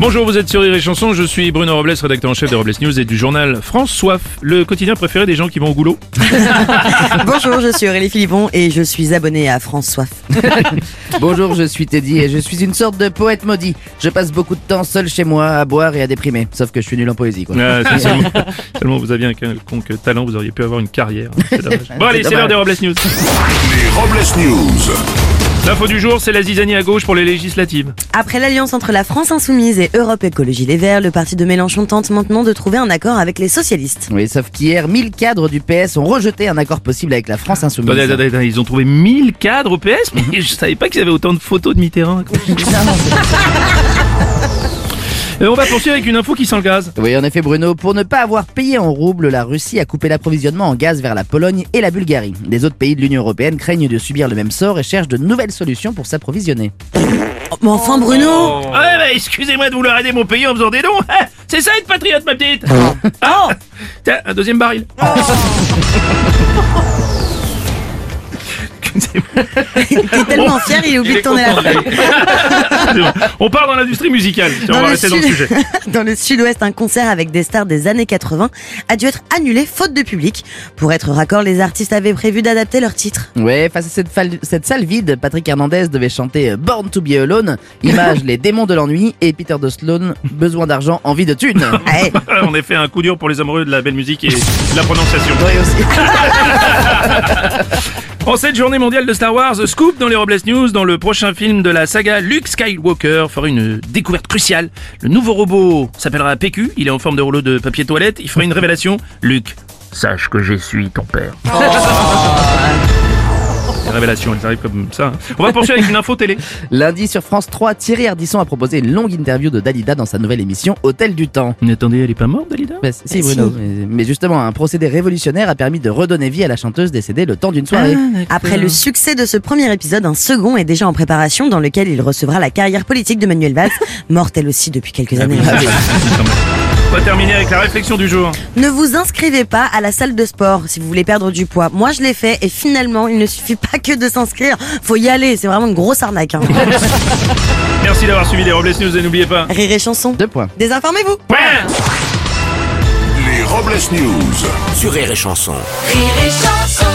Bonjour, vous êtes sur Rire et Chanson, je suis Bruno Robles, rédacteur en chef de Robles News et du journal France Soif, le quotidien préféré des gens qui vont au goulot. Bonjour, je suis Aurélie Philippon et je suis abonné à France Soif. Bonjour, je suis Teddy et je suis une sorte de poète maudit. Je passe beaucoup de temps seul chez moi à boire et à déprimer. Sauf que je suis nul en poésie, quoi. Ah, c'est seulement, seulement vous aviez un quelconque talent, vous auriez pu avoir une carrière. C'est dommage. Bon allez, c'est l'heure des Robles News. Les Robles News. L'info du jour, c'est la zizanie à gauche pour les législatives. Après l'alliance entre la France Insoumise et Europe Écologie Les Verts, le parti de Mélenchon tente maintenant de trouver un accord avec les socialistes. Oui, sauf qu'hier, 1000 cadres du PS ont rejeté un accord possible avec la France Insoumise. Attendez, ils ont trouvé 1000 cadres au PS, mais je savais pas qu'ils avaient autant de photos de Mitterrand. Euh, on va poursuivre avec une info qui sent le gaz. Oui, en effet, Bruno, pour ne pas avoir payé en roubles, la Russie a coupé l'approvisionnement en gaz vers la Pologne et la Bulgarie. Les autres pays de l'Union Européenne craignent de subir le même sort et cherchent de nouvelles solutions pour s'approvisionner. Oh, mais enfin Bruno Ouais, bah, excusez-moi de vouloir aider mon pays en faisant des dons. Ah, C'est ça être patriote, ma petite. Ah, tiens, un deuxième baril. T'es tellement fier, il oublie de tourner la feuille. On part dans l'industrie musicale. Tiens, on va le rester dans le sujet. dans le sud-ouest, un concert avec des stars des années 80 a dû être annulé faute de public. Pour être raccord, les artistes avaient prévu d'adapter leur titre. Ouais, face à cette, fal- cette salle vide, Patrick Hernandez devait chanter euh, Born to be Alone, image les démons de l'ennui, et Peter de Sloan, besoin d'argent, envie de thunes. Ouais, En effet, un coup dur pour les amoureux de la belle musique et de la prononciation. Ouais, aussi. En cette journée mondiale de Star Wars, Scoop dans les Robles News, dans le prochain film de la saga, Luke Skywalker fera une découverte cruciale. Le nouveau robot s'appellera PQ, il est en forme de rouleau de papier toilette, il fera une révélation. Luke, sache que je suis ton père. Les révélations, elles arrivent comme ça. hein. On va poursuivre avec une info télé. Lundi sur France 3, Thierry Ardisson a proposé une longue interview de Dalida dans sa nouvelle émission Hôtel du Temps. Mais attendez, elle est pas morte, Dalida? Bah, si, Bruno, si. mais, mais justement, un procédé révolutionnaire a permis de redonner vie à la chanteuse décédée le temps d'une soirée. Après le succès de ce premier épisode, un second est déjà en préparation dans lequel il recevra la carrière politique de Manuel Valls, morte elle aussi depuis quelques années. On va terminer avec la réflexion du jour. Ne vous inscrivez pas à la salle de sport si vous voulez perdre du poids. Moi, je l'ai fait et finalement, il ne suffit pas que de s'inscrire. Faut y aller. C'est vraiment une grosse arnaque. Hein. Merci d'avoir suivi les Robles News et n'oubliez pas. Rire et chanson. Deux points. Désinformez-vous. Les Robles News. Sur Rire et Chanson. Rire et chanson